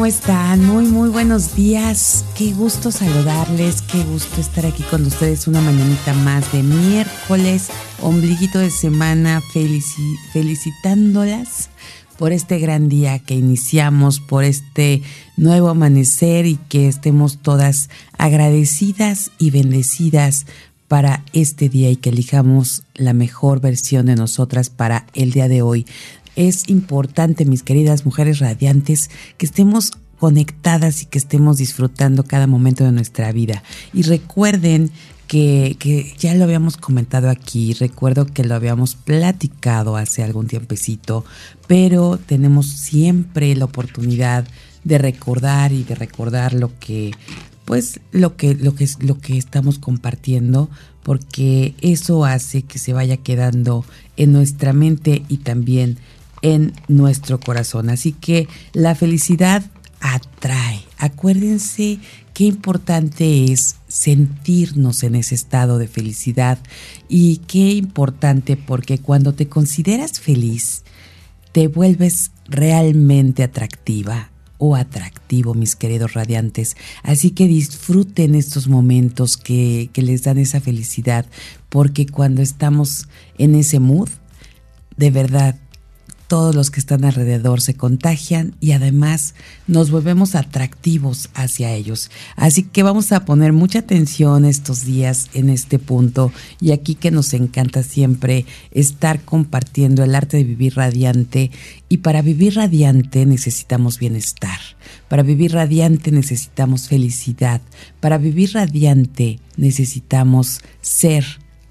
¿Cómo están? Muy, muy buenos días. Qué gusto saludarles, qué gusto estar aquí con ustedes una mañanita más de miércoles, ombliguito de semana, felicitándolas por este gran día que iniciamos, por este nuevo amanecer y que estemos todas agradecidas y bendecidas para este día y que elijamos la mejor versión de nosotras para el día de hoy es importante, mis queridas mujeres radiantes, que estemos conectadas y que estemos disfrutando cada momento de nuestra vida. Y recuerden que, que, ya lo habíamos comentado aquí, recuerdo que lo habíamos platicado hace algún tiempecito, pero tenemos siempre la oportunidad de recordar y de recordar lo que pues lo que lo que lo que estamos compartiendo porque eso hace que se vaya quedando en nuestra mente y también en nuestro corazón. Así que la felicidad atrae. Acuérdense qué importante es sentirnos en ese estado de felicidad y qué importante porque cuando te consideras feliz, te vuelves realmente atractiva o atractivo, mis queridos radiantes. Así que disfruten estos momentos que, que les dan esa felicidad, porque cuando estamos en ese mood, de verdad todos los que están alrededor se contagian y además nos volvemos atractivos hacia ellos. Así que vamos a poner mucha atención estos días en este punto y aquí que nos encanta siempre estar compartiendo el arte de vivir radiante y para vivir radiante necesitamos bienestar. Para vivir radiante necesitamos felicidad. Para vivir radiante necesitamos ser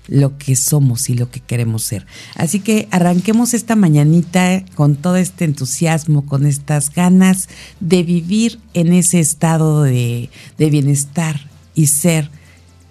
lo que somos y lo que queremos ser. Así que arranquemos esta mañanita con todo este entusiasmo, con estas ganas de vivir en ese estado de, de bienestar y ser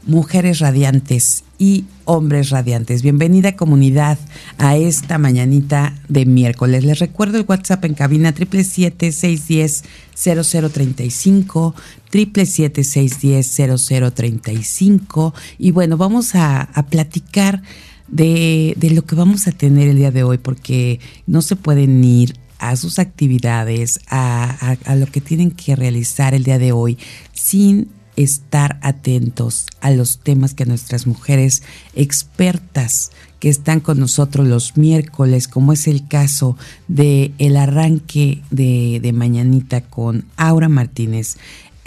mujeres radiantes y hombres radiantes. Bienvenida comunidad a esta mañanita de miércoles. Les recuerdo el WhatsApp en cabina 777-610-0035, 777-610-0035. Y bueno, vamos a, platicar de, de lo que vamos a tener el día de hoy porque no se pueden ir a sus actividades, a, a, lo que tienen que realizar el día de hoy, sin estar atentos a los temas que nuestras mujeres expertas que están con nosotros los miércoles, como es el caso de arranque de, de Mañanita con Aura Martínez,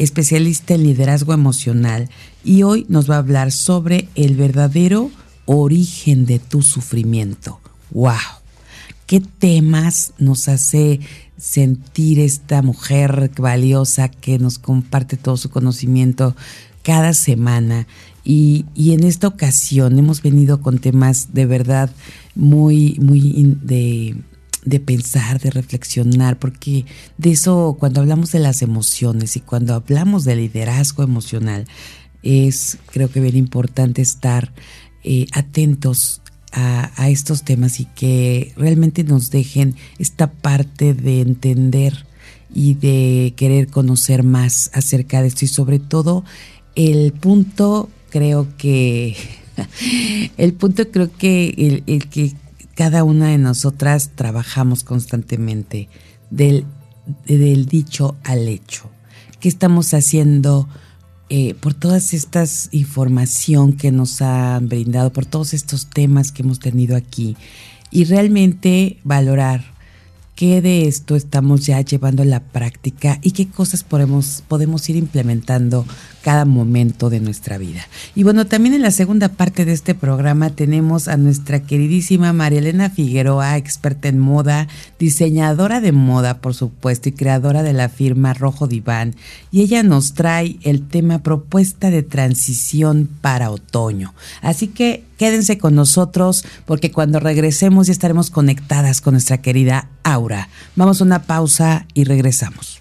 especialista en liderazgo emocional, y hoy nos va a hablar sobre el verdadero origen de tu sufrimiento. ¡Wow! ¿Qué temas nos hace sentir esta mujer valiosa que nos comparte todo su conocimiento cada semana. Y, y, en esta ocasión hemos venido con temas de verdad muy, muy de, de pensar, de reflexionar, porque de eso, cuando hablamos de las emociones y cuando hablamos de liderazgo emocional, es creo que bien importante estar eh, atentos a, estos temas y que realmente nos dejen esta parte de entender y de querer conocer más acerca de esto. Y sobre todo el punto creo que el punto creo que el, que cada una de nosotras trabajamos constantemente del, del dicho al hecho. ¿Qué estamos haciendo eh, por todas estas información que nos han brindado, por todos estos temas que hemos tenido aquí y realmente valorar qué de esto estamos ya llevando a la práctica y qué cosas podemos, podemos ir implementando cada momento de nuestra vida. Y bueno, también en la segunda parte de este programa tenemos a nuestra queridísima María Elena Figueroa, experta en moda, diseñadora de moda, por supuesto, y creadora de la firma Rojo Diván. Y ella nos trae el tema propuesta de transición para otoño. Así que quédense con nosotros porque cuando regresemos ya estaremos conectadas con nuestra querida Aura. Vamos a una pausa y regresamos.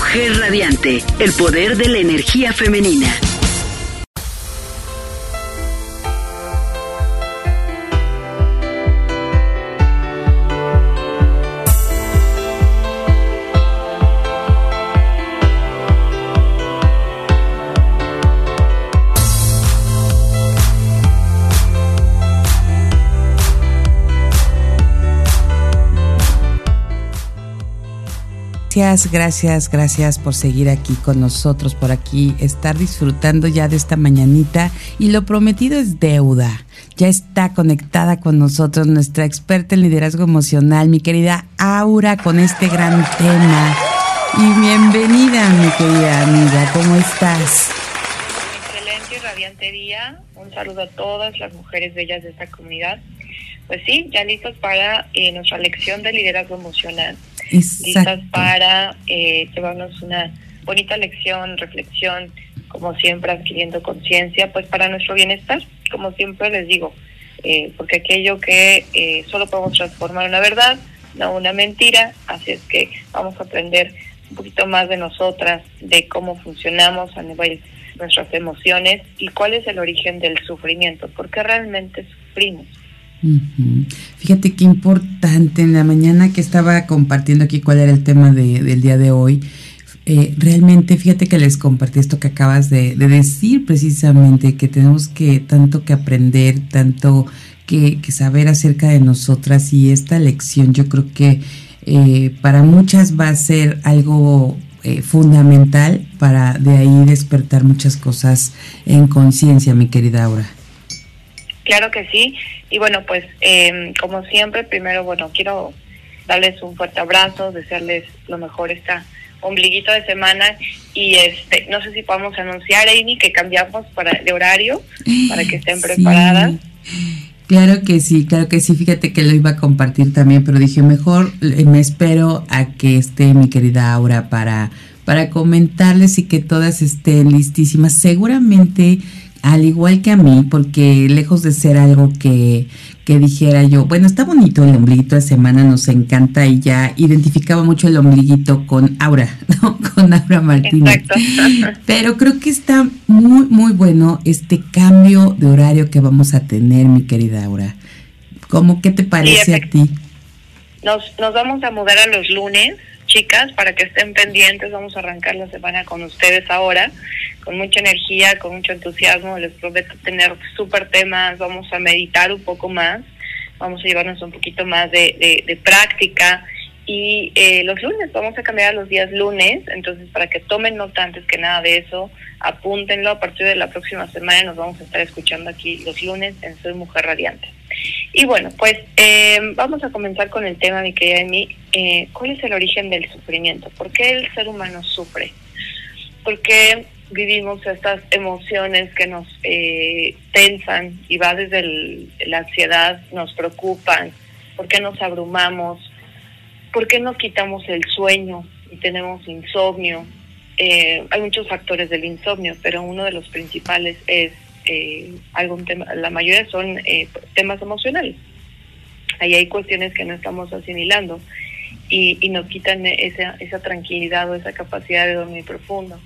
Mujer Radiante, el poder de la energía femenina. Gracias, gracias, gracias por seguir aquí con nosotros, por aquí estar disfrutando ya de esta mañanita. Y lo prometido es deuda. Ya está conectada con nosotros nuestra experta en liderazgo emocional, mi querida Aura, con este gran tema. Y bienvenida, mi querida amiga, ¿cómo estás? Excelente y radiante día. Un saludo a todas las mujeres bellas de esta comunidad. Pues sí, ya listos para eh, nuestra lección de liderazgo emocional listas para eh, llevarnos una bonita lección, reflexión, como siempre adquiriendo conciencia, pues para nuestro bienestar, como siempre les digo, eh, porque aquello que eh, solo podemos transformar una verdad, no una mentira, así es que vamos a aprender un poquito más de nosotras, de cómo funcionamos a nivel nuestras emociones y cuál es el origen del sufrimiento, porque realmente sufrimos. Fíjate qué importante en la mañana que estaba compartiendo aquí cuál era el tema de, del día de hoy. Eh, realmente, fíjate que les compartí esto que acabas de, decir precisamente, que tenemos que tanto que aprender, tanto que, saber acerca de nosotras y esta lección yo creo que eh, para muchas va a ser algo eh, fundamental para de ahí despertar muchas cosas en conciencia, mi querida Aura. Claro que sí. Y bueno, pues eh, como siempre, primero, bueno, quiero darles un fuerte abrazo, desearles lo mejor esta ombliguito de semana y este no sé si podemos anunciar Amy que cambiamos para de horario para que estén preparadas Claro que sí, claro que sí. Fíjate que lo iba a compartir también, pero dije mejor eh, me espero a que esté mi querida Aura para para comentarles y que todas estén listísimas. Seguramente al igual que a mí, porque lejos de ser algo que, que dijera yo, bueno, está bonito el ombliguito de semana, nos encanta y ya identificaba mucho el ombliguito con Aura, ¿no? Con Aura Martínez. Pero creo que está muy, muy bueno este cambio de horario que vamos a tener, mi querida Aura. ¿Cómo qué te parece a ti? Nos, nos vamos a mudar a los lunes chicas, para que estén pendientes. Vamos a arrancar la semana con ustedes ahora, con mucha energía, con mucho entusiasmo. Les prometo tener súper temas, vamos a meditar un poco más, vamos a llevarnos un poquito más de, de, práctica. Y eh, los lunes, vamos a cambiar a los días lunes, entonces para que tomen nota antes que nada de eso, apúntenlo. A partir de la próxima semana nos vamos a estar escuchando aquí los lunes en Soy Mujer Radiante. Y bueno, pues eh, vamos a comenzar con el tema, mi querida Emi. Eh, ¿Cuál es el origen del sufrimiento? ¿Por qué el ser humano sufre? ¿Por qué vivimos estas emociones que nos eh, tensan y va desde la ansiedad, nos preocupan? ¿Por qué nos abrumamos? ¿Por qué nos quitamos el sueño y tenemos insomnio? hay muchos factores del insomnio, pero uno de los principales es eh, algún tema, la mayoría son eh, temas emocionales. Ahí hay cuestiones que no estamos asimilando y, y nos quitan esa, esa tranquilidad o esa capacidad de dormir profundo.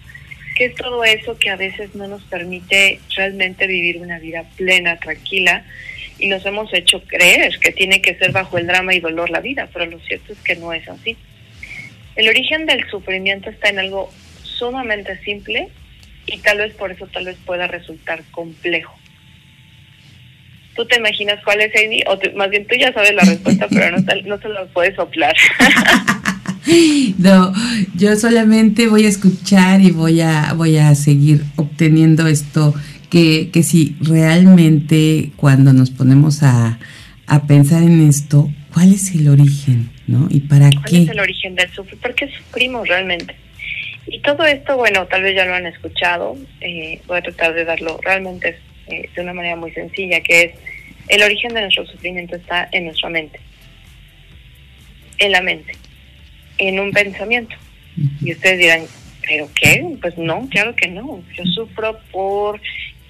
Que es todo eso que a veces no nos permite realmente vivir una vida plena, tranquila, y nos hemos hecho creer que tiene que ser bajo el drama y dolor la vida, pero lo cierto es que no es así. El origen del sufrimiento está en algo sumamente simple y tal vez por eso tal vez pueda resultar complejo. ¿Tú te imaginas cuál es, Amy? O más bien tú ya sabes la respuesta, pero no, no se lo puedes soplar. no, yo solamente voy a escuchar y voy a, voy a seguir obteniendo esto, que, que si realmente cuando nos ponemos a, a pensar en esto, ¿Cuál es el origen, no? ¿Y para ¿Cuál qué? es el origen del sufrir? ¿Por qué sufrimos realmente? Y todo esto, bueno, tal vez ya lo han escuchado, eh, voy a tratar de darlo realmente eh, de una manera muy sencilla, que es el origen de nuestro sufrimiento está en nuestra mente, en la mente, en un pensamiento. Y ustedes dirán, ¿pero qué? Pues no, claro que no. Yo sufro por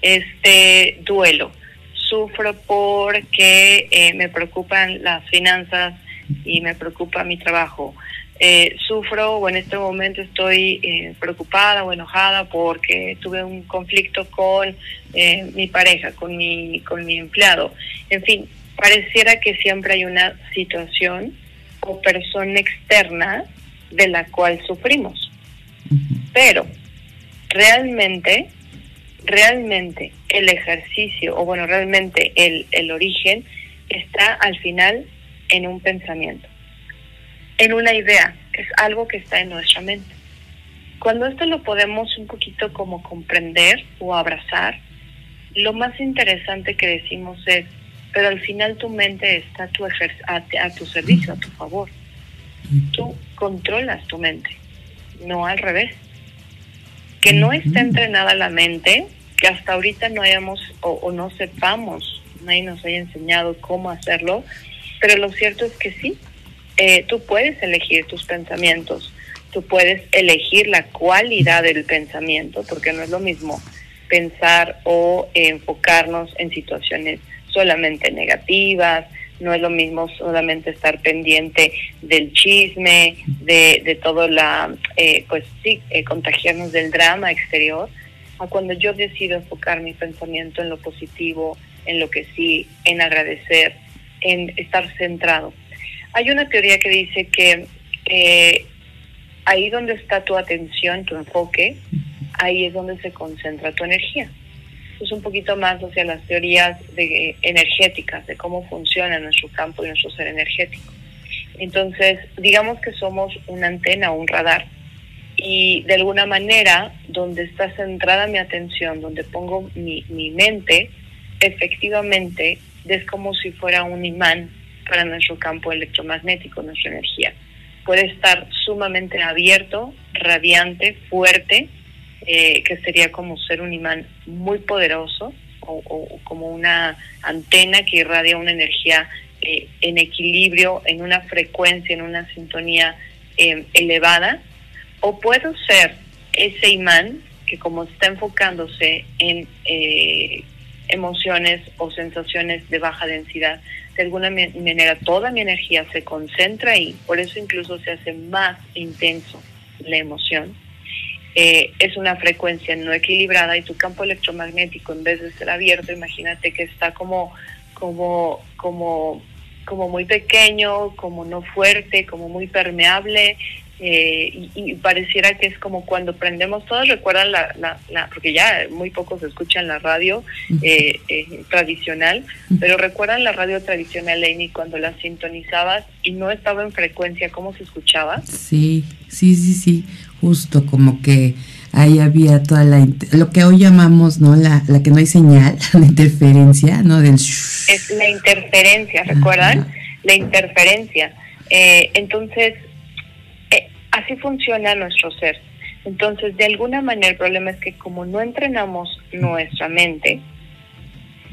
este duelo, sufro porque eh, me preocupan las finanzas y me preocupa mi trabajo. Eh, sufro o en este momento estoy eh, preocupada o enojada porque tuve un conflicto con eh, mi pareja, con mi, con mi empleado. En fin, pareciera que siempre hay una situación o persona externa de la cual sufrimos. Pero realmente, realmente el ejercicio, o bueno, realmente el, el origen está al final en un pensamiento, en una idea, es algo que está en nuestra mente. Cuando esto lo podemos un poquito como comprender o abrazar, lo más interesante que decimos es, pero al final tu mente está a tu, a, a tu servicio, a tu favor. Tú controlas tu mente, no al revés. Que no está entrenada la mente, que hasta ahorita no hayamos o, o no sepamos, nadie nos haya enseñado cómo hacerlo, pero lo cierto es que sí, eh, tú puedes elegir tus pensamientos, tú puedes elegir la cualidad del pensamiento, porque no es lo mismo pensar o eh, enfocarnos en situaciones solamente negativas, no es lo mismo solamente estar pendiente del chisme, de, de todo la, eh, pues sí, eh, contagiarnos del drama exterior, a cuando yo decido enfocar mi pensamiento en lo positivo, en lo que sí, en agradecer, en estar centrado. Hay una teoría que dice que eh, ahí donde está tu atención, tu enfoque, ahí es donde se concentra tu energía. Es un poquito más hacia las teorías de, energéticas, de cómo funciona nuestro campo y nuestro ser energético. Entonces, digamos que somos una antena o un radar y de alguna manera, donde está centrada mi atención, donde pongo mi, mi mente, efectivamente es como si fuera un imán para nuestro campo electromagnético, nuestra energía. Puede estar sumamente abierto, radiante, fuerte, eh, que sería como ser un imán muy poderoso o, como una antena que irradia una energía eh, en equilibrio, en una frecuencia, en una sintonía eh, elevada, o puedo ser ese imán que como está enfocándose en emociones o sensaciones de baja densidad, de alguna manera toda mi energía se concentra ahí, por eso incluso se hace más intenso la emoción. Eh, es una frecuencia no equilibrada y tu campo electromagnético en vez de ser abierto, imagínate que está como, como, como, como muy pequeño, como no fuerte, como muy permeable, eh, y, y, pareciera que es como cuando prendemos, todos recuerdan la, la, la porque ya muy pocos escuchan la radio eh, eh, tradicional, pero recuerdan la radio tradicional, Amy, cuando la sintonizabas y no estaba en frecuencia, ¿cómo se escuchaba? Sí, sí, sí, sí, justo como que ahí había toda la, lo que hoy llamamos, ¿no? La, la que no hay señal, la interferencia, ¿no? Del Es la interferencia, ¿recuerdan? Ajá. La interferencia. Eh, entonces, así funciona nuestro ser. Entonces, de alguna manera, el problema es que como no entrenamos nuestra mente,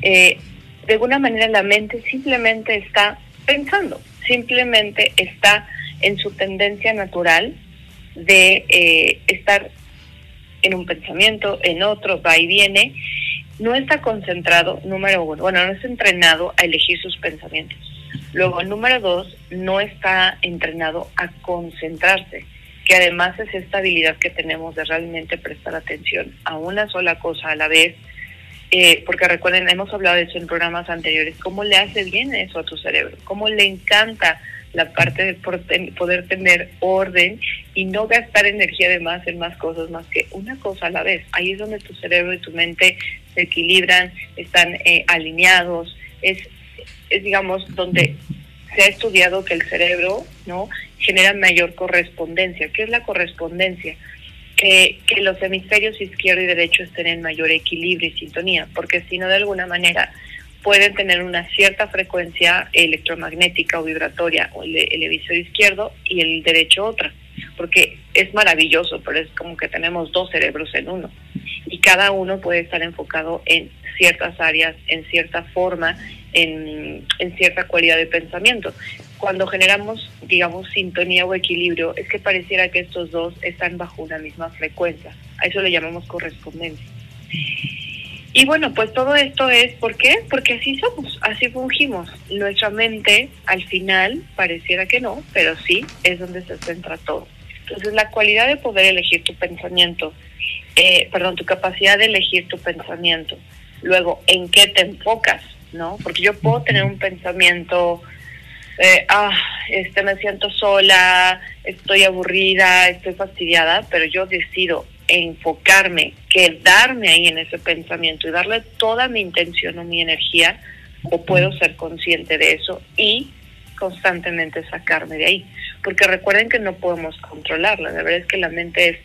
eh, de alguna manera la mente simplemente está pensando, simplemente está en su tendencia natural de eh, estar en un pensamiento, en otro, va y viene, no está concentrado, número uno, bueno, no está entrenado a elegir sus pensamientos. Luego, número dos, no está entrenado a concentrarse, que además es esta habilidad que tenemos de realmente prestar atención a una sola cosa a la vez, eh, porque recuerden, hemos hablado de eso en programas anteriores, cómo le hace bien eso a tu cerebro, cómo le encanta la parte de poder tener orden y no gastar energía de más en más cosas más que una cosa a la vez. Ahí es donde tu cerebro y tu mente se equilibran, están eh, alineados, es, es digamos donde se ha estudiado que el cerebro no genera mayor correspondencia. ¿Qué es la correspondencia? Que, los hemisferios izquierdo y derecho estén en mayor equilibrio y sintonía, porque si no de alguna manera pueden tener una cierta frecuencia electromagnética o vibratoria, o el, el hemisferio izquierdo y el derecho otra, porque es maravilloso, pero es como que tenemos dos cerebros en uno y cada uno puede estar enfocado en ciertas áreas, en cierta forma, en, en cierta cualidad de pensamiento. Cuando generamos, digamos, sintonía o equilibrio, es que pareciera que estos dos están bajo una misma frecuencia. A eso le llamamos correspondencia. Y bueno, pues todo esto es, ¿por qué? Porque así somos, así fungimos. Nuestra mente, al final, pareciera que no, pero sí, es donde se centra todo. Entonces, la cualidad de poder elegir tu pensamiento, eh, perdón, tu capacidad de elegir tu pensamiento, luego, ¿en qué te enfocas? ¿No? Porque yo puedo tener un pensamiento, eh, ah, este, me siento sola, estoy aburrida, estoy fastidiada, pero yo decido enfocarme, quedarme ahí en ese pensamiento y darle toda mi intención o mi energía, o puedo ser consciente de eso y constantemente sacarme de ahí. Porque recuerden que no podemos controlarla, la verdad es que la mente es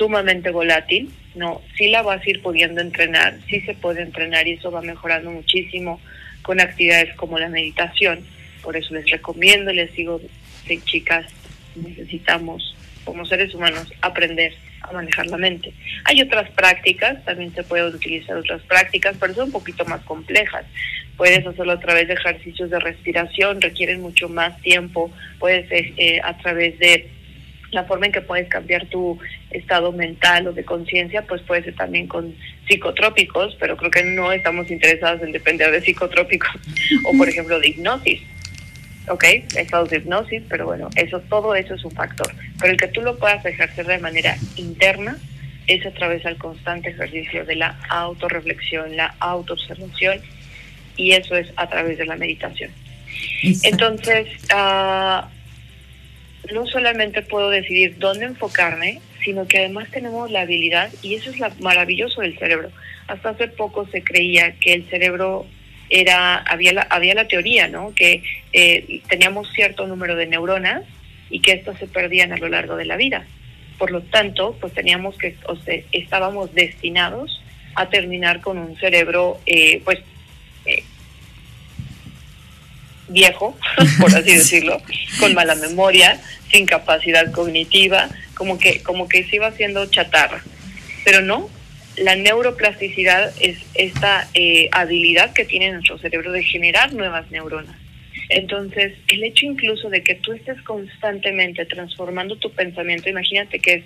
sumamente volátil, no, sí la vas a ir pudiendo entrenar, sí se puede entrenar y eso va mejorando muchísimo con actividades como la meditación, por eso les recomiendo, les digo, sí, chicas, necesitamos como seres humanos aprender a manejar la mente. Hay otras prácticas, también se pueden utilizar otras prácticas, pero son un poquito más complejas. Puedes hacerlo a través de ejercicios de respiración, requieren mucho más tiempo, puedes eh, eh, a través de la forma en que puedes cambiar tu estado mental o de conciencia, pues puede ser también con psicotrópicos, pero creo que no estamos interesados en depender de psicotrópicos o, por ejemplo, de hipnosis. ¿ok? Estados de hipnosis, pero bueno, eso, todo eso es un factor. Pero el que tú lo puedas ejercer de manera interna es a través del constante ejercicio de la autorreflexión, la autoobservación, y eso es a través de la meditación. Entonces, uh, no solamente puedo decidir dónde enfocarme, sino que además tenemos la habilidad, y eso es lo maravilloso del cerebro. Hasta hace poco se creía que el cerebro era había la, había la teoría, ¿no? Que eh, teníamos cierto número de neuronas y que estas se perdían a lo largo de la vida. Por lo tanto, pues teníamos que, o sea, estábamos destinados a terminar con un cerebro, eh, pues, viejo, por así decirlo, con mala memoria, sin capacidad cognitiva, como que, como que se iba haciendo chatarra. Pero no, la neuroplasticidad es esta eh, habilidad que tiene nuestro cerebro de generar nuevas neuronas. Entonces, el hecho incluso de que tú estés constantemente transformando tu pensamiento, imagínate que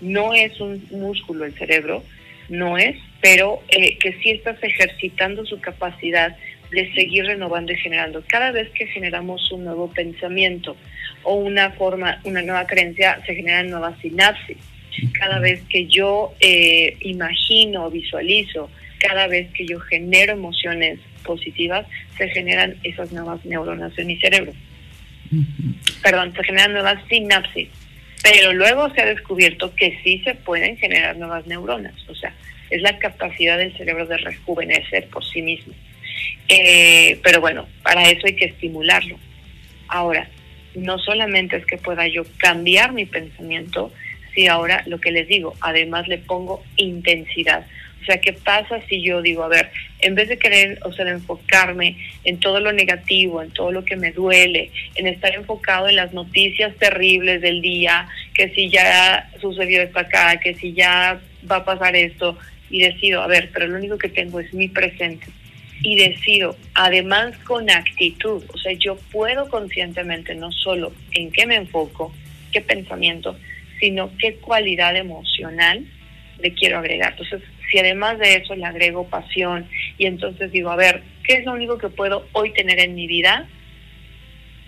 no es un músculo el cerebro, no es, pero eh, que sí estás ejercitando su capacidad de seguir renovando y generando. Cada vez que generamos un nuevo pensamiento o una forma, una nueva creencia, se generan nuevas sinapsis cada vez que yo eh, imagino, visualizo, cada vez que yo genero emociones positivas, se generan esas nuevas neuronas en mi cerebro. Perdón, se generan nuevas sinapsis. Pero luego se ha descubierto que sí se pueden generar nuevas neuronas. O sea, es la capacidad del cerebro de rejuvenecer por sí mismo. Eh, pero bueno, para eso hay que estimularlo. Ahora, no solamente es que pueda yo cambiar mi pensamiento, y ahora lo que les digo, además le pongo intensidad. O sea, ¿qué pasa si yo digo, a ver, en vez de querer, o sea, enfocarme en todo lo negativo, en todo lo que me duele, en estar enfocado en las noticias terribles del día, que si ya sucedió esto acá, que si ya va a pasar esto, y decido, a ver, pero lo único que tengo es mi presente. Y decido, además con actitud, o sea, yo puedo conscientemente no solo en qué me enfoco, qué pensamiento, sino qué cualidad emocional le quiero agregar. Entonces, si además de eso le agrego pasión y entonces digo, a ver, ¿qué es lo único que puedo hoy tener en mi vida?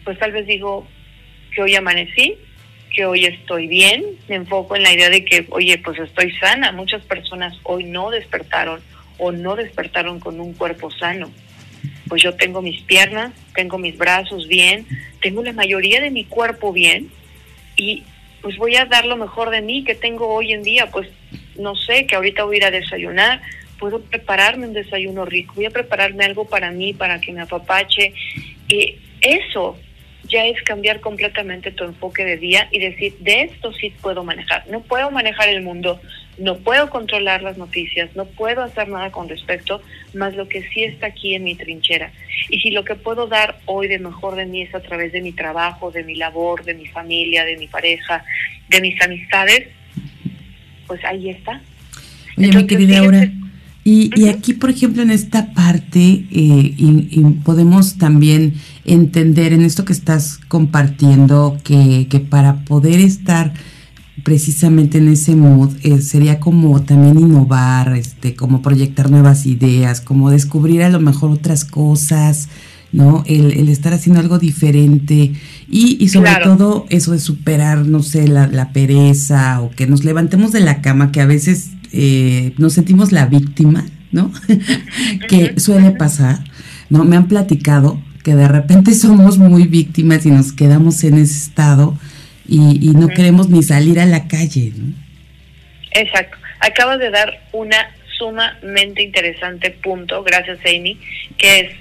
Pues tal vez digo que hoy amanecí, que hoy estoy bien, me enfoco en la idea de que, oye, pues estoy sana. Muchas personas hoy no despertaron o no despertaron con un cuerpo sano. Pues yo tengo mis piernas, tengo mis brazos bien, tengo la mayoría de mi cuerpo bien y pues voy a dar lo mejor de mí que tengo hoy en día, pues no sé, que ahorita voy a ir a desayunar, puedo prepararme un desayuno rico, voy a prepararme algo para mí, para que me apapache. Y eso ya es cambiar completamente tu enfoque de día y decir, de esto sí puedo manejar. No puedo manejar el mundo, no puedo controlar las noticias, no puedo hacer nada con respecto, más lo que sí está aquí en mi trinchera. Y si lo que puedo dar hoy de mejor de mí es a través de mi trabajo, de mi labor, de mi familia, de mi pareja, de mis amistades, pues ahí está. mi querida Aura, y, aquí, por ejemplo, en esta parte, eh, y, podemos también entender en esto que estás compartiendo que, que para poder estar precisamente en ese mood eh, sería como también innovar, este, como proyectar nuevas ideas, como descubrir a lo mejor otras cosas, ¿no? El, estar haciendo algo diferente y, y sobre todo eso de superar, no sé, la, la, pereza o que nos levantemos de la cama, que a veces eh, nos sentimos la víctima, ¿no? que suele pasar, ¿no? Me han platicado que de repente somos muy víctimas y nos quedamos en ese estado y, no queremos ni salir a la calle. ¿no? Exacto. Acabas de dar una sumamente interesante punto, gracias Amy, que es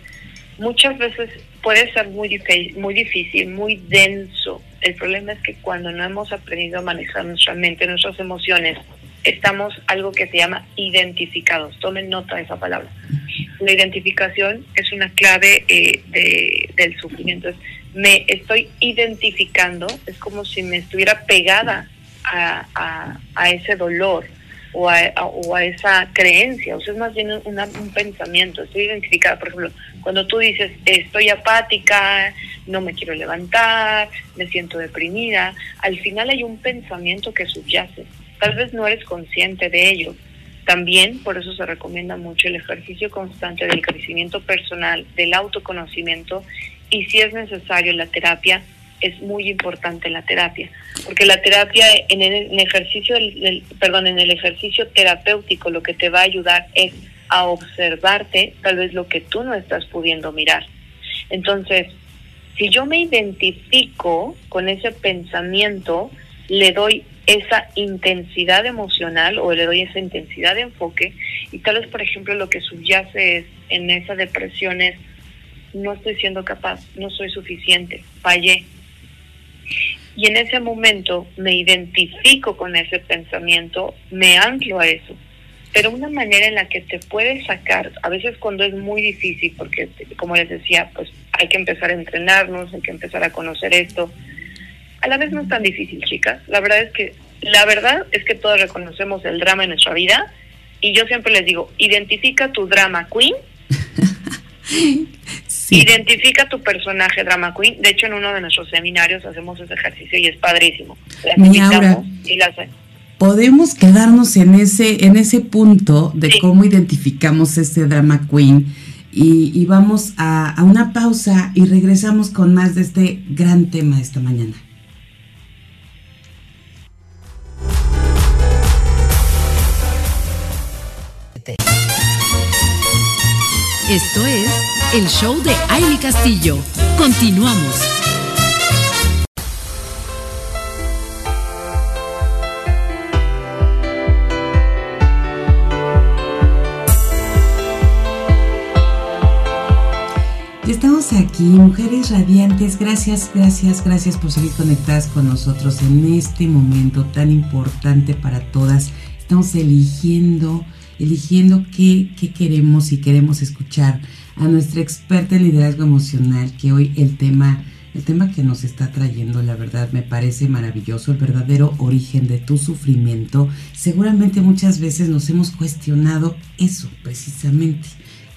muchas veces puede ser muy, muy difícil, muy denso. El problema es que cuando no hemos aprendido a manejar nuestra mente, nuestras emociones, estamos algo que se llama identificados. Tomen nota de esa palabra. La identificación es una clave eh, de, del sufrimiento me estoy identificando, es como si me estuviera pegada a, a, ese dolor o a, o a, esa creencia, o sea, es más bien un pensamiento, estoy identificada, por ejemplo, cuando tú dices, estoy apática, no me quiero levantar, me siento deprimida, al final hay un pensamiento que subyace, tal vez no eres consciente de ello. También por eso se recomienda mucho el ejercicio constante del crecimiento personal, del autoconocimiento y si es necesario la terapia, es muy importante la terapia, porque la terapia en el, ejercicio perdón, en el ejercicio terapéutico lo que te va a ayudar es a observarte tal vez lo que tú no estás pudiendo mirar. Entonces, si yo me identifico con ese pensamiento, le doy esa intensidad emocional o le doy esa intensidad de enfoque y tal vez, por ejemplo, lo que subyace es en esa depresión es no estoy siendo capaz, no soy suficiente, fallé. Y en ese momento me identifico con ese pensamiento, me anclo a eso. Pero una manera en la que te puedes sacar, a veces cuando es muy difícil, porque como les decía, pues hay que empezar a entrenarnos, hay que empezar a conocer esto. A la vez no es tan difícil, chicas. La verdad es que la verdad es que todos reconocemos el drama en nuestra vida y yo siempre les digo, identifica tu drama queen Identifica tu personaje drama queen. De hecho, en uno de nuestros seminarios hacemos ese ejercicio y es padrísimo. podemos quedarnos en ese en ese punto de cómo identificamos ese drama queen y, vamos a, a una pausa y regresamos con más de este gran tema de esta mañana. Esto es el show de Aile Castillo. Continuamos. Estamos aquí, mujeres radiantes. Gracias, gracias, gracias por seguir conectadas con nosotros en este momento tan importante para todas. Estamos eligiendo eligiendo qué, queremos y queremos escuchar a nuestra experta en liderazgo emocional, que hoy el tema, el tema que nos está trayendo, la verdad, me parece maravilloso, el verdadero origen de tu sufrimiento. Seguramente muchas veces nos hemos cuestionado eso precisamente.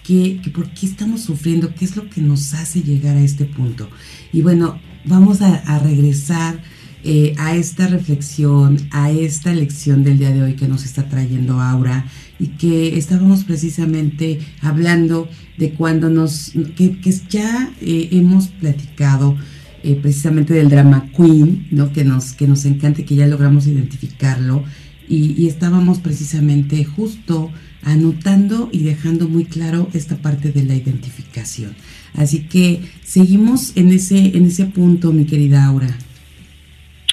Que, por qué estamos sufriendo, qué es lo que nos hace llegar a este punto. Y bueno, vamos a, regresar eh, a esta reflexión, a esta lección del día de hoy que nos está trayendo Aura y que estábamos precisamente hablando de cuando nos, que, ya eh, hemos platicado eh, precisamente del drama queen, ¿no? que, nos, que nos encanta que ya logramos identificarlo y, estábamos precisamente justo anotando y dejando muy claro esta parte de la identificación. Así que seguimos en ese, en ese punto, mi querida Aura.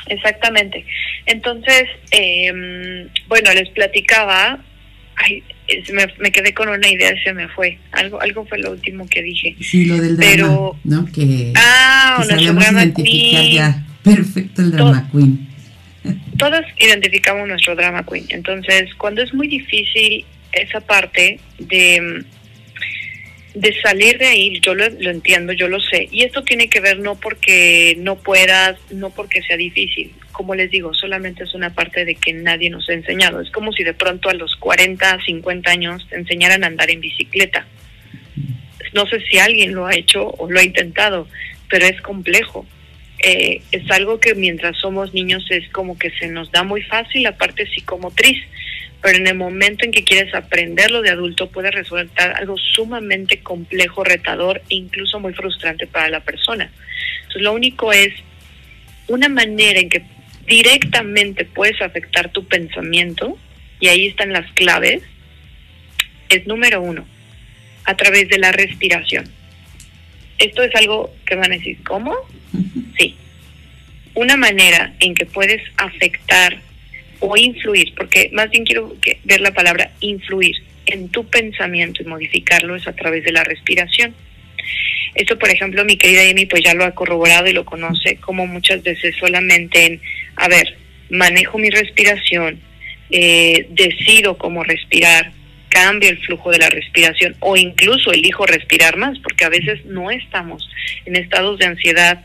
Exactamente. Entonces, em, bueno, les platicaba ay, me, quedé con una idea y se me fue. Algo algo fue lo último que dije. Sí, lo del drama, Pero, ¿no? Que, ah, que drama queen. ya perfecto el drama queen. Todas identificamos nuestro drama queen. Entonces, cuando es muy difícil esa parte de de salir de ahí, yo lo, entiendo, yo lo sé. Y esto tiene que ver no porque no puedas, no porque sea difícil. Como les digo, solamente es una parte de que nadie nos ha enseñado. Es como si de pronto a los 40, 50 años te enseñaran a andar en bicicleta. No sé si alguien lo ha hecho o lo ha intentado, pero es complejo. Eh, es algo que mientras somos niños es como que se nos da muy fácil la parte psicomotriz pero en el momento en que quieres aprenderlo de adulto puede resultar algo sumamente complejo, retador e incluso muy frustrante para la persona. Entonces lo único es una manera en que directamente puedes afectar tu pensamiento, y ahí están las claves, es número uno, a través de la respiración. Esto es algo que van a decir, ¿cómo? Sí. Una manera en que puedes afectar o influir, porque más bien quiero ver la palabra influir en tu pensamiento y modificarlo es a través de la respiración. Esto, por ejemplo, mi querida Amy pues ya lo ha corroborado y lo conoce, como muchas veces solamente en, a ver, manejo mi respiración, eh, decido cómo respirar, cambio el flujo de la respiración o incluso elijo respirar más, porque a veces no estamos en estados de ansiedad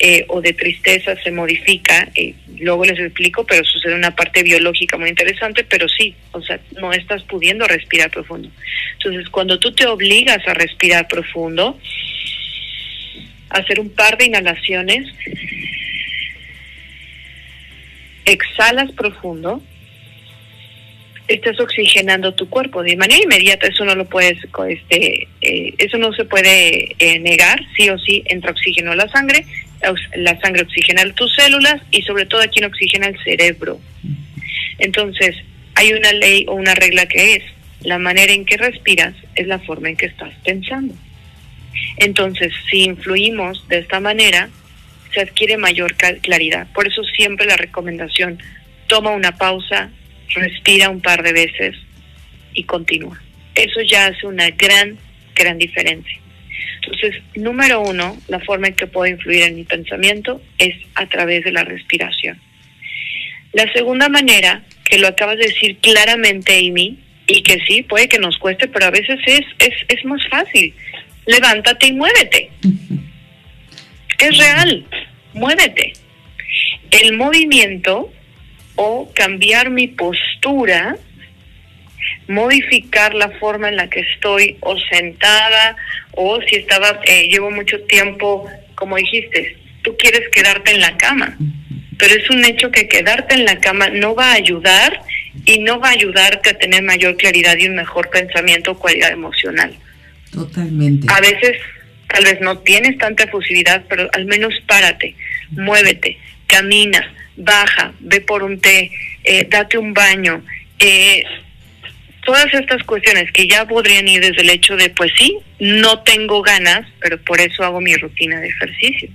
eh, o de tristeza se modifica, eh, luego les explico, pero sucede una parte biológica muy interesante, pero sí, o sea, no estás pudiendo respirar profundo. Entonces, cuando tú te obligas a respirar profundo, hacer un par de inhalaciones, exhalas profundo, estás oxigenando tu cuerpo de manera inmediata eso no lo puedes este eh, eso no se puede negar sí o sí entra oxígeno a la sangre la sangre oxigena tus células y sobre todo aquí no oxigena el cerebro. Entonces, hay una ley o una regla que es, la manera en que respiras es la forma en que estás pensando. Entonces, si influimos de esta manera, se adquiere mayor claridad. Por eso siempre la recomendación, toma una pausa, respira un par de veces y continúa. Eso ya hace una gran, gran diferencia. Entonces, número uno, la forma en que puedo influir en mi pensamiento es a través de la respiración. La segunda manera, que lo acabas de decir claramente, Amy, y que sí, puede que nos cueste, pero a veces es, es, es más fácil. Levántate y muévete. Es real, muévete. El movimiento o cambiar mi postura modificar la forma en la que estoy o sentada o si estaba, eh, llevo mucho tiempo, como dijiste, tú quieres quedarte en la cama, pero es un hecho que quedarte en la cama no va a ayudar y no va a ayudarte a tener mayor claridad y un mejor pensamiento o cualidad emocional. Totalmente. A veces tal vez no tienes tanta efusividad, pero al menos párate, muévete, camina, baja, ve por un té, eh, date un baño, eh, todas estas cuestiones que ya podrían ir desde el hecho de, pues sí, no tengo ganas, pero por eso hago mi rutina de ejercicio.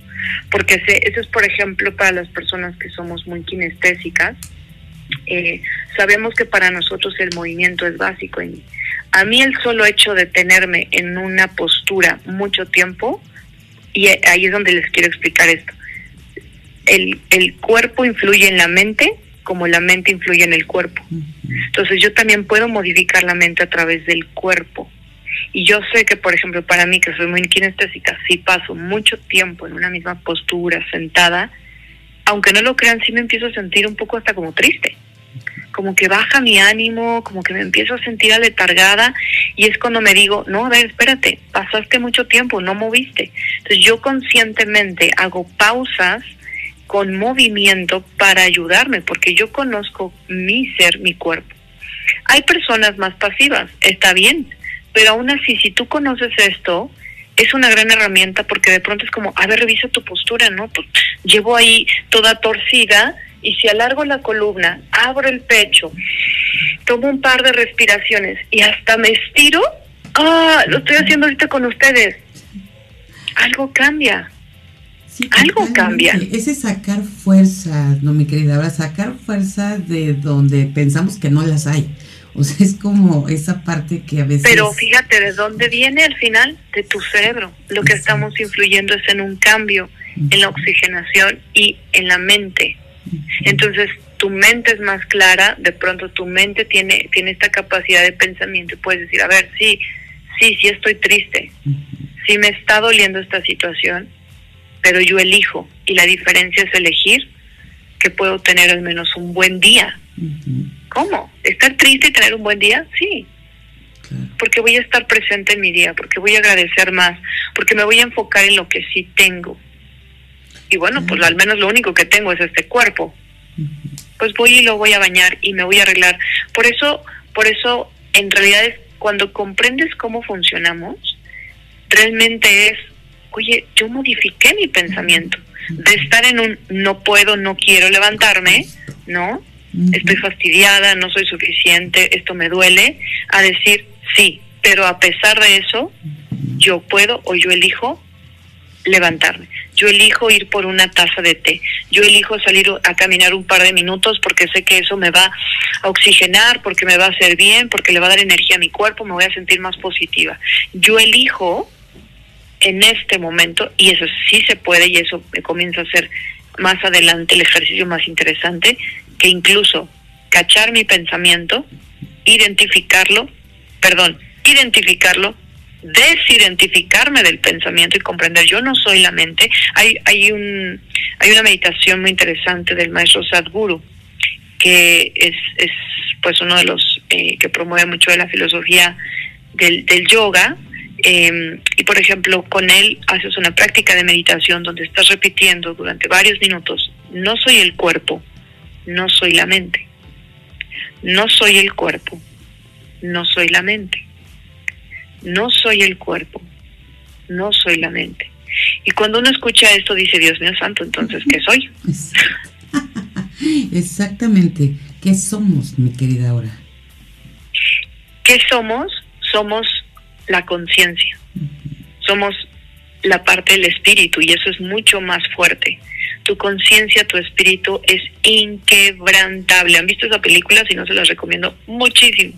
Porque eso es, por ejemplo, para las personas que somos muy kinestésicas, eh, sabemos que para nosotros el movimiento es básico. Y a mí el solo hecho de tenerme en una postura mucho tiempo, y ahí es donde les quiero explicar esto, el, el cuerpo influye en la mente como la mente influye en el cuerpo. Entonces yo también puedo modificar la mente a través del cuerpo. Y yo sé que, por ejemplo, para mí, que soy muy kinestésica, si paso mucho tiempo en una misma postura, sentada, aunque no lo crean, sí me empiezo a sentir un poco hasta como triste. Como que baja mi ánimo, como que me empiezo a sentir aletargada y es cuando me digo, no, a ver, espérate, pasaste mucho tiempo, no moviste. Entonces yo conscientemente hago pausas con movimiento para ayudarme, porque yo conozco mi ser, mi cuerpo. Hay personas más pasivas, está bien, pero aún así, si tú conoces esto, es una gran herramienta porque de pronto es como, a ver, revisa tu postura, ¿no? Pues llevo ahí toda torcida y si alargo la columna, abro el pecho, tomo un par de respiraciones y hasta me estiro, ah, lo estoy haciendo ahorita con ustedes. Algo cambia. Algo cambia. Ese sacar fuerza, no mi querida, ahora sacar fuerza de donde pensamos que no las hay. O sea, es como esa parte que a veces... Pero fíjate, ¿de dónde viene al final? De tu cerebro. Lo que estamos influyendo es en un cambio en la oxigenación y en la mente. Entonces, tu mente es más clara, de pronto tu mente tiene, tiene esta capacidad de pensamiento y puedes decir, a ver, sí, sí, sí estoy triste, sí me está doliendo esta situación, pero yo elijo y la diferencia es elegir que puedo tener al menos un buen día. ¿Cómo? ¿Estar triste y tener un buen día? Sí. Porque voy a estar presente en mi día, porque voy a agradecer más, porque me voy a enfocar en lo que sí tengo. Y bueno, pues al menos lo único que tengo es este cuerpo. Pues voy y lo voy a bañar y me voy a arreglar. Por eso, por eso, en realidad es cuando comprendes cómo funcionamos, realmente es, oye, yo modifiqué mi pensamiento de estar en un no puedo, no quiero levantarme, ¿no? Estoy fastidiada, no soy suficiente, esto me duele, a decir sí, pero a pesar de eso, yo puedo o yo elijo levantarme. Yo elijo ir por una taza de té. Yo elijo salir a caminar un par de minutos porque sé que eso me va a oxigenar, porque me va a hacer bien, porque le va a dar energía a mi cuerpo, me voy a sentir más positiva. Yo elijo en este momento, y eso sí se puede, y eso comienza a ser más adelante el ejercicio más interesante, que incluso cachar mi pensamiento, identificarlo, perdón, identificarlo, desidentificarme del pensamiento y comprender yo no soy la mente. Hay hay un hay una meditación muy interesante del maestro Sadhguru que es, es pues uno de los eh, que promueve mucho de la filosofía del yoga eh, y por ejemplo con él haces una práctica de meditación donde estás repitiendo durante varios minutos no soy el cuerpo no soy la mente no soy el cuerpo no soy la mente no soy el cuerpo, no soy la mente. Y cuando uno escucha esto dice, Dios mío santo, entonces, ¿qué soy? Exactamente, ¿qué somos, mi querida Aura? ¿Qué somos? Somos la conciencia, somos la parte del espíritu y eso es mucho más fuerte. Tu conciencia, tu espíritu es inquebrantable. ¿Han visto esa película? Si no, se las recomiendo muchísimo.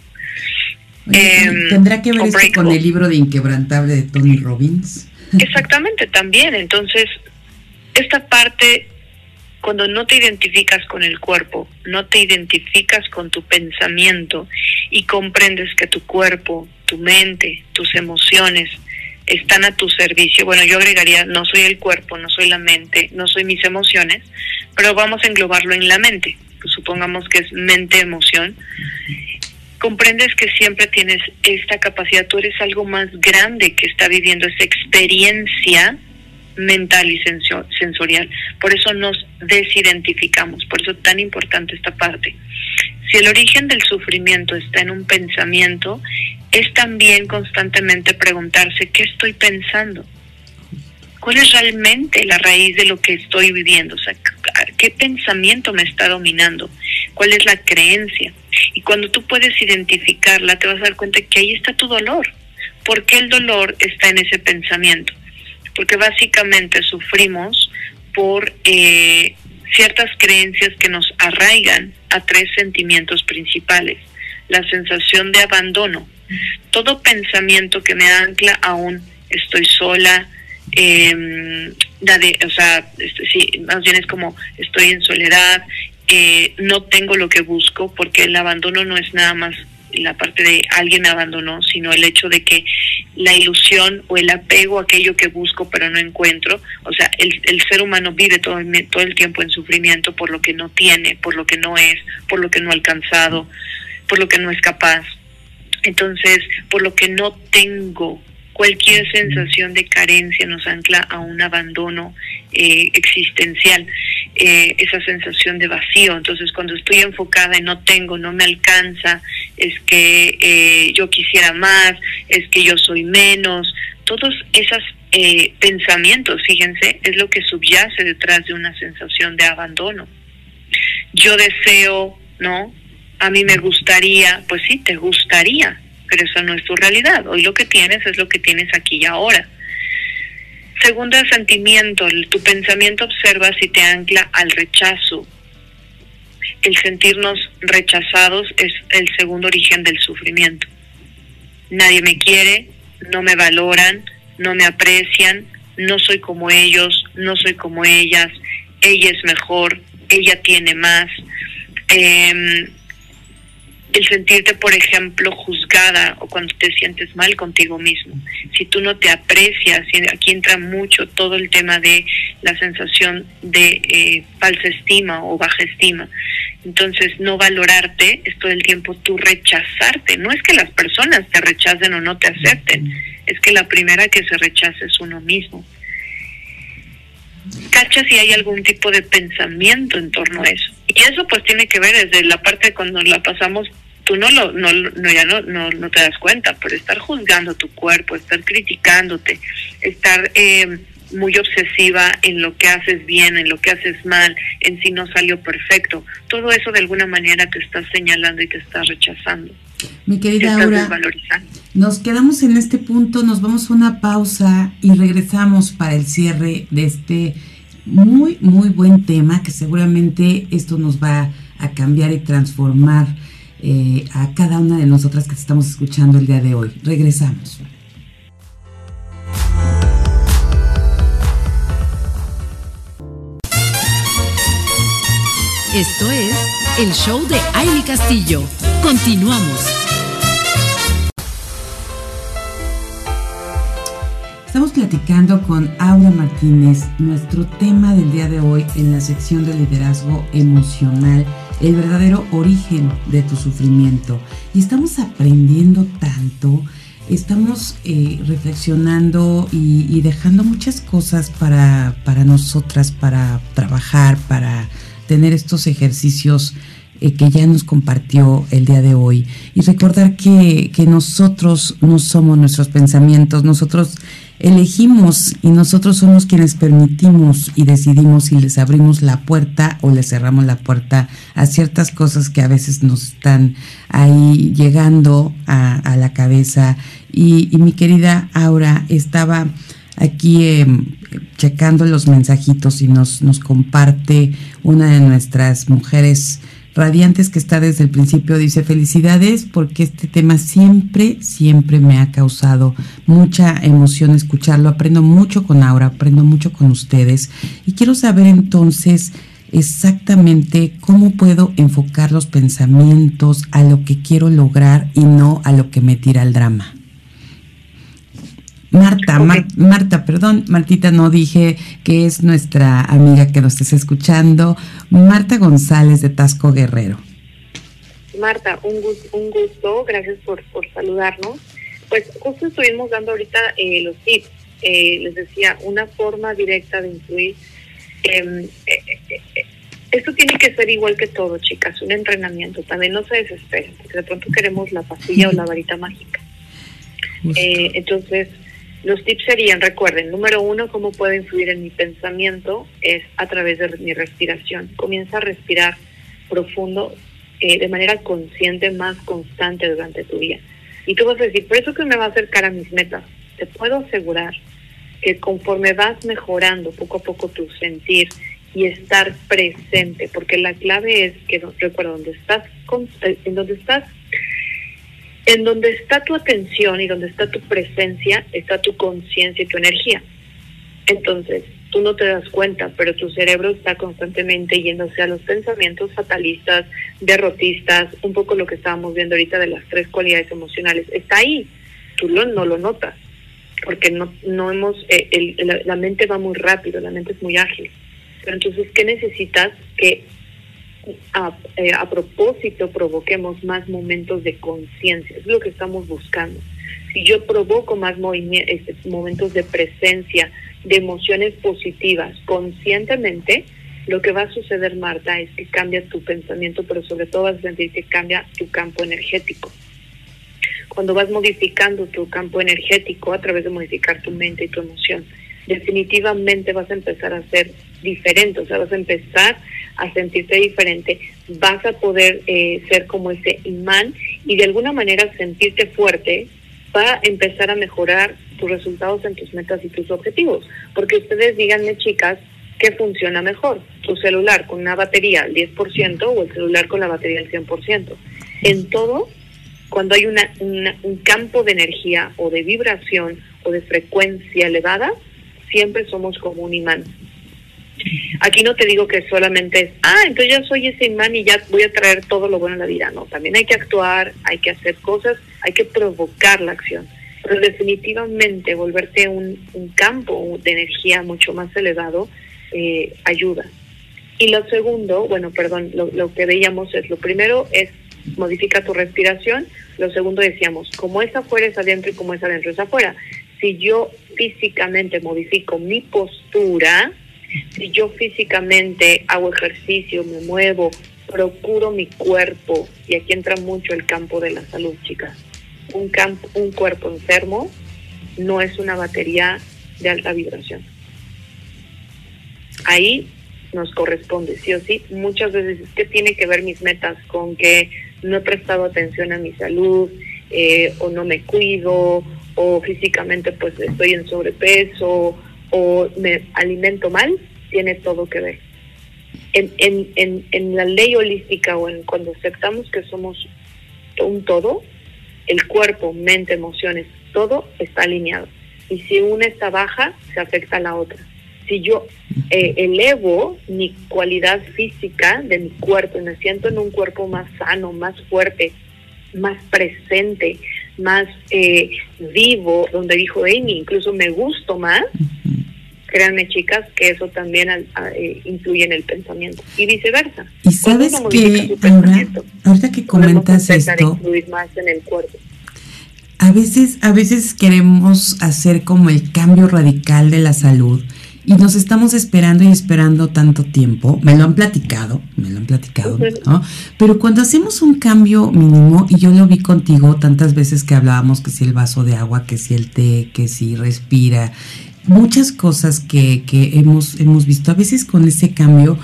Em, ¿Tendrá que ver esto con el libro de Inquebrantable de Tony Robbins? Exactamente, también. Entonces, esta parte, cuando no te identificas con el cuerpo, no te identificas con tu pensamiento y comprendes que tu cuerpo, tu mente, tus emociones están a tu servicio. Bueno, yo agregaría, no soy el cuerpo, no soy la mente, no soy mis emociones, pero vamos a englobarlo en la mente. Pues supongamos que es mente-emoción comprendes que siempre tienes esta capacidad, tú eres algo más grande que está viviendo esa experiencia mental y sensorial. Por eso nos desidentificamos, por eso es tan importante esta parte. Si el origen del sufrimiento está en un pensamiento, es también constantemente preguntarse, ¿qué estoy pensando? ¿Cuál es realmente la raíz de lo que estoy viviendo? ¿qué pensamiento me está dominando? ¿Cuál es la creencia? Y cuando tú puedes identificarla, te vas a dar cuenta que ahí está tu dolor. ¿Por qué el dolor está en ese pensamiento? Porque básicamente sufrimos por eh, ciertas creencias que nos arraigan a tres sentimientos principales. La sensación de abandono. Todo pensamiento que me ancla a un estoy sola, eh, o sea, sí, más bien es como estoy en soledad, eh, no tengo lo que busco, porque el abandono no es nada más la parte de alguien abandonó, sino el hecho de que la ilusión o el apego a aquello que busco pero no encuentro, o sea, el, el ser humano vive todo, todo el tiempo en sufrimiento por lo que no tiene, por lo que no es, por lo que no ha alcanzado, por lo que no es capaz. Entonces, por lo que no tengo, cualquier sensación de carencia nos ancla a un abandono eh, existencial, eh, esa sensación de vacío. Entonces, cuando estoy enfocada en no tengo, no me alcanza, es que eh, yo quisiera más, es que yo soy menos, todos esos pensamientos, fíjense, es lo que subyace detrás de una sensación de abandono. Yo deseo, ¿no? A mí me gustaría, pues sí, te gustaría, pero eso no es tu realidad. Hoy lo que tienes es lo que tienes aquí y ahora. Segundo sentimiento, tu pensamiento observa si te ancla al rechazo. El sentirnos rechazados es el segundo origen del sufrimiento. Nadie me quiere, no me valoran, no me aprecian, no soy como ellos, no soy como ellas, ella es mejor, ella tiene más. Eh, el sentirte, por ejemplo, juzgada o cuando te sientes mal contigo mismo. Si tú no te aprecias, aquí entra mucho todo el tema de la sensación de eh, falsa estima o baja estima. Entonces, no valorarte es todo el tiempo tú rechazarte. No es que las personas te rechacen o no te acepten, es que la primera que se rechaza es uno mismo. Cacha si hay algún tipo de pensamiento en torno a eso. Y eso pues tiene que ver desde la parte cuando la pasamos tú no lo no, no ya no, no, no te das cuenta, pero estar juzgando tu cuerpo, estar criticándote, estar eh, muy obsesiva en lo que haces bien, en lo que haces mal, en si no salió perfecto, todo eso de alguna manera te está señalando y te está rechazando. Mi querida Aura, nos quedamos en este punto, nos vamos a una pausa y regresamos para el cierre de este muy, muy buen tema que seguramente esto nos va a cambiar y transformar eh, a cada una de nosotras que estamos escuchando el día de hoy. Regresamos. Esto es el show de Aile Castillo. Continuamos. Estamos platicando con Aura Martínez, nuestro tema del día de hoy en la sección de liderazgo emocional el verdadero origen de tu sufrimiento. Y estamos aprendiendo tanto, estamos eh, reflexionando y, dejando muchas cosas para, para nosotras, para trabajar, para tener estos ejercicios eh, que ya nos compartió el día de hoy. Y recordar que, que nosotros no somos nuestros pensamientos, nosotros elegimos y nosotros somos quienes permitimos y decidimos si les abrimos la puerta o les cerramos la puerta a ciertas cosas que a veces nos están ahí llegando a, la cabeza. Y, mi querida Aura estaba aquí em, checando los mensajitos y nos, nos comparte una de nuestras mujeres Radiantes que está desde el principio dice felicidades porque este tema siempre, siempre me ha causado mucha emoción escucharlo. Aprendo mucho con Aura, aprendo mucho con ustedes y quiero saber entonces exactamente cómo puedo enfocar los pensamientos a lo que quiero lograr y no a lo que me tira el drama. Marta, Marta, perdón, Martita, no dije que es nuestra amiga que nos estés escuchando, Marta González de Tasco Guerrero. Marta, un gusto, un gusto gracias por, por saludarnos. Pues justo estuvimos dando ahorita eh, los tips, eh, les decía, una forma directa de influir. Em, eh, esto tiene que ser igual que todo, chicas, un entrenamiento. También no se desesperen, porque de pronto queremos la pastilla o la varita mágica. entonces, los tips serían, recuerden, número uno, cómo puede influir en mi pensamiento es a través de mi respiración. Comienza a respirar profundo eh, de manera consciente, más constante durante tu día. Y tú vas a decir, ¿por eso que me va a acercar a mis metas? Te puedo asegurar que conforme vas mejorando poco a poco tu sentir y estar presente, porque la clave es que, recuerda, donde estás, eh, en donde estás en donde está tu atención y donde está tu presencia, está tu conciencia y tu energía. Entonces, tú no te das cuenta, pero tu cerebro está constantemente yéndose a los pensamientos fatalistas, derrotistas, un poco lo que estábamos viendo ahorita de las tres cualidades emocionales. Está ahí, tú lo, no lo notas, porque no, no hemos, eh, la mente va muy rápido, la mente es muy ágil. Pero entonces, ¿qué necesitas? Que eh, a, propósito provoquemos más momentos de conciencia, es lo que estamos buscando. Si yo provoco más este, momentos de presencia, de emociones positivas conscientemente, lo que va a suceder, Marta, es que cambia tu pensamiento, pero sobre todo vas a sentir que cambia tu campo energético. Cuando vas modificando tu campo energético a través de modificar tu mente y tu emoción, definitivamente vas a empezar a ser diferente, o sea, vas a empezar a sentirte diferente, vas a poder eh, ser como ese imán y de alguna manera sentirte fuerte para empezar a mejorar tus resultados en tus metas y tus objetivos. Porque ustedes díganme, chicas, ¿qué funciona mejor? ¿Tu celular con una batería al 10% o el celular con la batería al 100%? En todo, cuando hay una, un campo de energía o de vibración o de frecuencia elevada, siempre somos como un imán. Aquí no te digo que solamente es, ah, entonces ya soy ese imán y ya voy a traer todo lo bueno en la vida. No, también hay que actuar, hay que hacer cosas, hay que provocar la acción. Pero definitivamente volverte un, un campo de energía mucho más elevado eh, ayuda. Y lo segundo, bueno, perdón, lo, lo que veíamos es, lo primero es modifica tu respiración, lo segundo decíamos, como es afuera es adentro y como es adentro es afuera. Si yo físicamente modifico mi postura, si yo físicamente hago ejercicio, me muevo, procuro mi cuerpo, y aquí entra mucho el campo de la salud, chicas. Un, un cuerpo enfermo no es una batería de alta vibración. Ahí nos corresponde, sí o sí. Muchas veces es que tiene que ver mis metas con que no he prestado atención a mi salud, eh, o no me cuido, o físicamente pues estoy en sobrepeso, o me alimento mal, tiene todo que ver. En, en, en, la ley holística o en cuando aceptamos que somos un todo, el cuerpo, mente, emociones, todo está alineado. Y si una está baja, se afecta a la otra. Si yo eh, elevo mi cualidad física de mi cuerpo y me siento en un cuerpo más sano, más fuerte, más presente, más eh, vivo, donde dijo Amy, incluso me gusto más, créanme chicas que eso también eh, influye en el pensamiento y viceversa. Y sabes que ahora, ahorita que comentas esto, más en el cuerpo. A veces, a veces queremos hacer como el cambio radical de la salud y nos estamos esperando y esperando tanto tiempo, me lo han platicado, me lo han platicado, ¿no? Pero cuando hacemos un cambio mínimo, y yo lo vi contigo tantas veces que hablábamos que si el vaso de agua, que si el té, que si respira, muchas cosas que, que hemos, hemos visto, a veces con ese cambio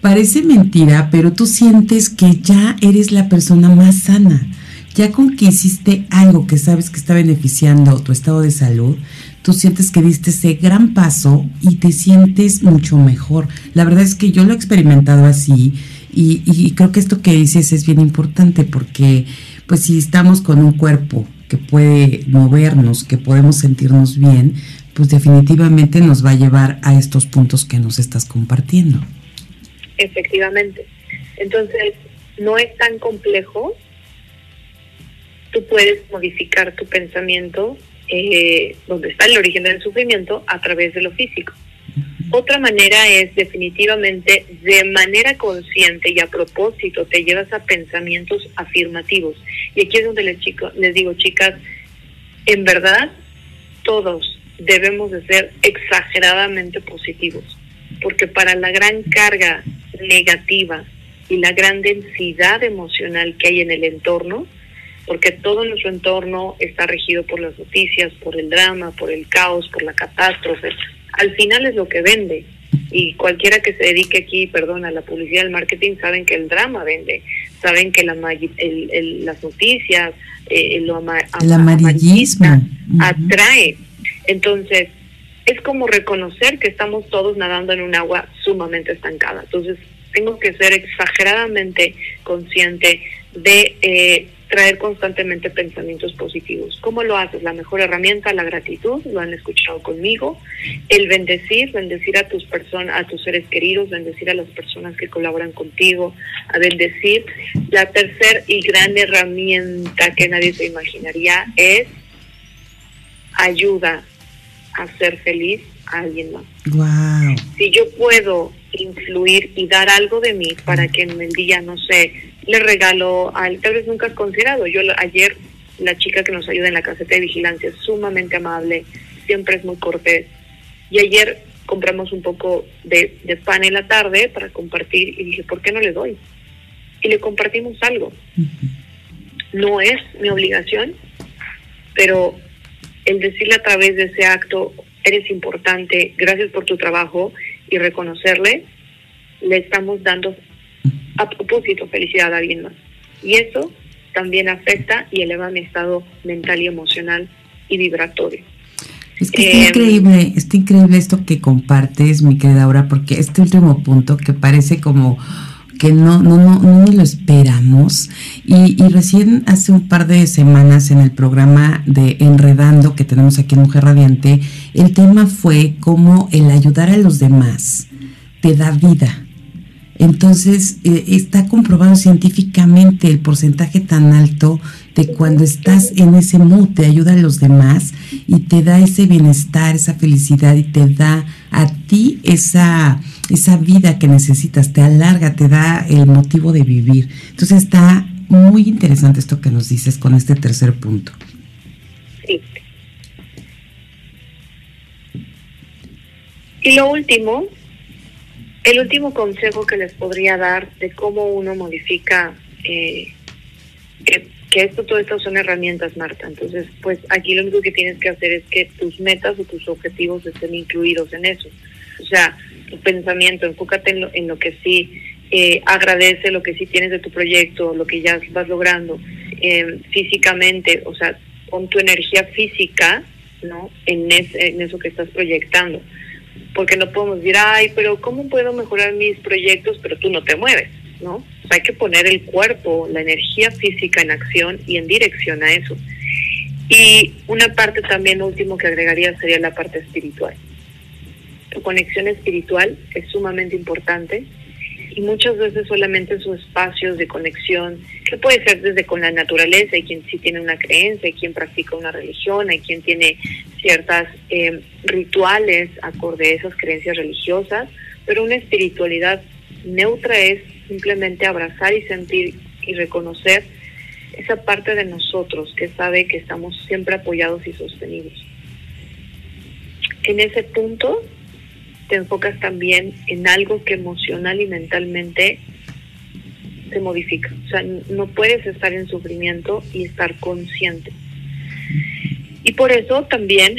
parece mentira, pero tú sientes que ya eres la persona más sana. Ya con que hiciste algo que sabes que está beneficiando tu estado de salud, tú sientes que diste ese gran paso y te sientes mucho mejor. La verdad es que yo lo he experimentado así y, creo que esto que dices es bien importante porque pues si estamos con un cuerpo que puede movernos, que podemos sentirnos bien, pues definitivamente nos va a llevar a estos puntos que nos estás compartiendo. Efectivamente. Entonces, no es tan complejo. Tú puedes modificar tu pensamiento eh, donde está el origen del sufrimiento a través de lo físico. Otra manera es definitivamente de manera consciente y a propósito te llevas a pensamientos afirmativos. Y aquí es donde les, chico, les digo, chicas, en verdad todos debemos de ser exageradamente positivos, porque para la gran carga negativa y la gran densidad emocional que hay en el entorno, porque todo nuestro entorno está regido por las noticias, por el drama, por el caos, por la catástrofe. Al final es lo que vende. Y cualquiera que se dedique aquí, perdón, a la publicidad, al marketing, saben que el drama vende, saben que la, el, las noticias, eh, lo el amarillismo atrae. Entonces, es como reconocer que estamos todos nadando en un agua sumamente estancada. Entonces, tengo que ser exageradamente consciente de eh, traer constantemente pensamientos positivos. ¿Cómo lo haces? La mejor herramienta, la gratitud, lo han escuchado conmigo, el bendecir, bendecir a tus personas, a tus seres queridos, bendecir a las personas que colaboran contigo, a bendecir. La tercera y gran herramienta que nadie se imaginaría es ayuda a ser feliz a alguien más. Wow. Si yo puedo influir y dar algo de mí para que en el día, no sé, le regalo, al, tal vez nunca has considerado, yo ayer la chica que nos ayuda en la caseta de vigilancia es sumamente amable, siempre es muy cortés. Y ayer compramos un poco de, pan en la tarde para compartir y dije, ¿por qué no le doy? Y le compartimos algo. No es mi obligación, pero el decirle a través de ese acto, eres importante, gracias por tu trabajo y reconocerle, le estamos dando a propósito felicidad a alguien más. Y eso también afecta y eleva mi estado mental y emocional y vibratorio. Es que está em, increíble, está increíble esto que compartes, mi querida Aura, porque este último punto que parece como que no, no, no, no lo esperamos. Y, y, recién hace un par de semanas en el programa de Enredando que tenemos aquí en Mujer Radiante, el tema fue cómo el ayudar a los demás te da vida. Entonces, eh, está comprobado científicamente el porcentaje tan alto de cuando estás en ese mood, te ayuda a los demás y te da ese bienestar, esa felicidad y te da a ti esa, esa vida que necesitas, te alarga, te da el motivo de vivir. Entonces, está muy interesante esto que nos dices con este tercer punto. Sí. Y lo último el último consejo que les podría dar de cómo uno modifica, eh, que, esto, todo esto son herramientas, Marta. Entonces, pues aquí lo único que tienes que hacer es que tus metas o tus objetivos estén incluidos en eso. O sea, tu pensamiento, enfócate en lo, en lo que sí, eh, agradece lo que sí tienes de tu proyecto, lo que ya vas logrando eh, físicamente, o sea, con tu energía física, ¿no? En, en eso que estás proyectando porque no podemos decir, ay, pero ¿cómo puedo mejorar mis proyectos? Pero tú no te mueves, ¿no? hay que poner el cuerpo, la energía física en acción y en dirección a eso. Y una parte también último que agregaría sería la parte espiritual. Tu conexión espiritual es sumamente importante y muchas veces solamente sus espacios de conexión, que puede ser desde con la naturaleza, hay quien sí tiene una creencia, hay quien practica una religión, hay quien tiene ciertas eh, rituales acorde a esas creencias religiosas, pero una espiritualidad neutra es simplemente abrazar y sentir y reconocer esa parte de nosotros que sabe que estamos siempre apoyados y sostenidos. En ese punto te enfocas también en algo que emocional y mentalmente se modifica. O sea, no puedes estar en sufrimiento y estar consciente. Y por eso también,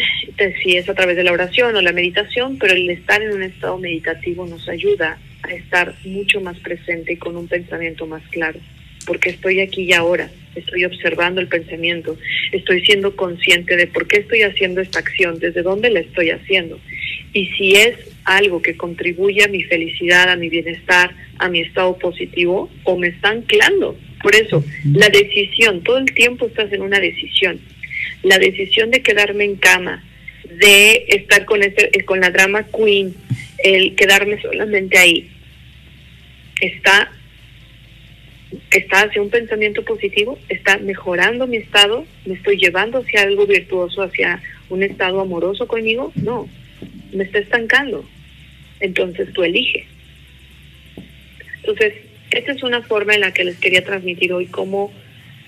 si es a través de la oración o la meditación, pero el estar en un estado meditativo nos ayuda a estar mucho más presente y con un pensamiento más claro, porque estoy aquí y ahora, estoy observando el pensamiento, estoy siendo consciente de por qué estoy haciendo esta acción, desde dónde la estoy haciendo. Y si es algo que contribuye a mi felicidad, a mi bienestar, a mi estado positivo, o me está anclando. Por eso, la decisión, todo el tiempo estás en una decisión. La decisión de quedarme en cama, de estar con, este, con la drama queen, el quedarme solamente ahí, está, está hacia un pensamiento positivo, está mejorando mi estado, me estoy llevando hacia algo virtuoso, hacia un estado amoroso conmigo, no, me está estancando entonces tú eliges. Entonces, esta es una forma en la que les quería transmitir hoy cómo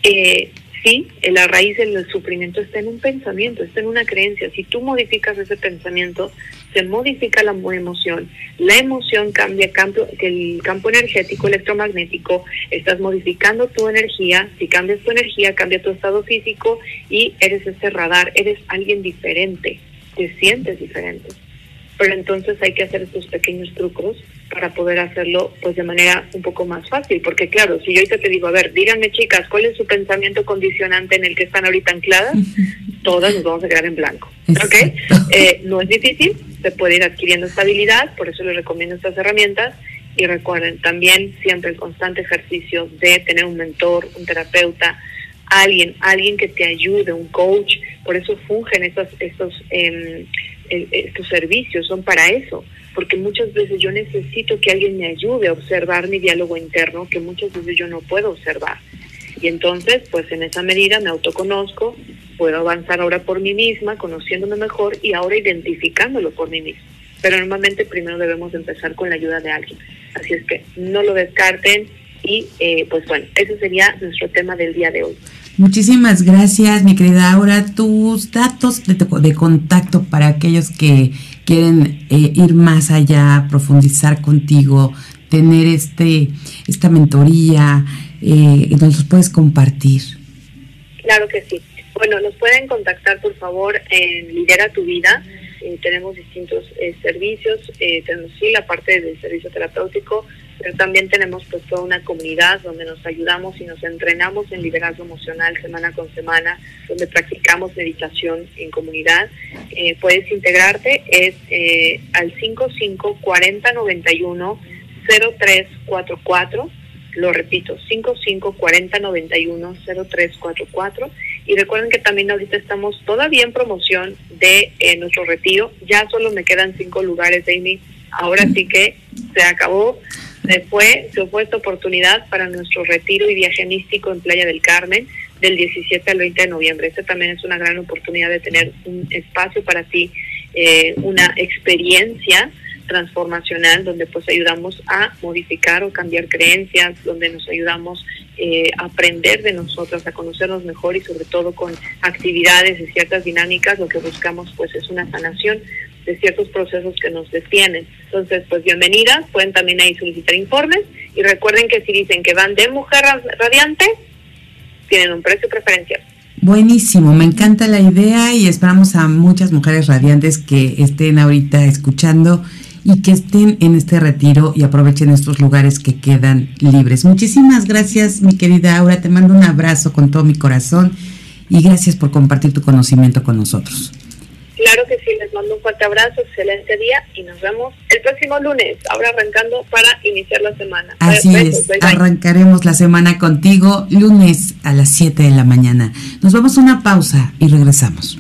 eh, sí, la raíz del sufrimiento está en un pensamiento, está en una creencia. Si tú modificas ese pensamiento, se modifica la emoción. La emoción cambia campo, el campo energético, electromagnético, estás modificando tu energía. Si cambias tu energía, cambia tu estado físico y eres ese radar, eres alguien diferente, te sientes diferente pero entonces hay que hacer estos pequeños trucos para poder hacerlo pues de manera un poco más fácil, porque claro, si yo ahorita te digo, a ver, díganme chicas, ¿cuál es su pensamiento condicionante en el que están ahorita ancladas? Todas nos vamos a quedar en blanco, ¿ok? Eh, no es difícil, se puede ir adquiriendo estabilidad, por eso les recomiendo estas herramientas, y recuerden también siempre el constante ejercicio de tener un mentor, un terapeuta, alguien, alguien que te ayude, un coach, por eso fungen estos, estos eh, estos servicios son para eso, porque muchas veces yo necesito que alguien me ayude a observar mi diálogo interno que muchas veces yo no puedo observar. Y entonces, pues en esa medida me autoconozco, puedo avanzar ahora por mí misma, conociéndome mejor y ahora identificándolo por mí misma. Pero normalmente primero debemos empezar con la ayuda de alguien. Así es que no lo descarten y eh, pues bueno, ese sería nuestro tema del día de hoy. Muchísimas gracias, mi querida Aura. Tus datos de, contacto para aquellos que quieren eh, ir más allá, profundizar contigo, tener este esta mentoría, eh, nos puedes compartir. Claro que sí. Bueno, nos pueden contactar por favor en Lidera tu Vida. Eh, tenemos distintos eh, servicios, tenemos sí la parte del servicio terapéutico, pero también tenemos pues toda una comunidad donde nos ayudamos y nos entrenamos en liderazgo emocional semana con semana, donde practicamos meditación en comunidad. Eh, puedes integrarte, es eh, al 55 40 91 0344, lo repito, 55 40 91 0344. Y recuerden que también ahorita estamos todavía en promoción de eh, nuestro retiro. Ya solo me quedan cinco lugares, Amy. Ahora sí que se acabó, se fue, esta oportunidad para nuestro retiro y viaje místico en Playa del Carmen del 17 al 20 de noviembre. Esta también es una gran oportunidad de tener un espacio para ti, eh, una experiencia transformacional donde pues ayudamos a modificar o cambiar creencias, donde nos ayudamos eh, a aprender de nosotras, a conocernos mejor y sobre todo con actividades y ciertas dinámicas, lo que buscamos pues es una sanación de ciertos procesos que nos detienen. Entonces, pues bienvenidas, pueden también ahí solicitar informes y recuerden que si dicen que van de mujer radiante, tienen un precio preferencial. Buenísimo, me encanta la idea y esperamos a muchas mujeres radiantes que estén ahorita escuchando y que estén en este retiro y aprovechen estos lugares que quedan libres. Muchísimas gracias, mi querida Aura, te mando un abrazo con todo mi corazón y gracias por compartir tu conocimiento con nosotros. Claro que sí, les mando un fuerte abrazo, excelente día y nos vemos el próximo lunes, ahora arrancando para iniciar la semana. Así es, arrancaremos la semana contigo lunes a las 7 de la mañana. Nos vamos a una pausa y regresamos.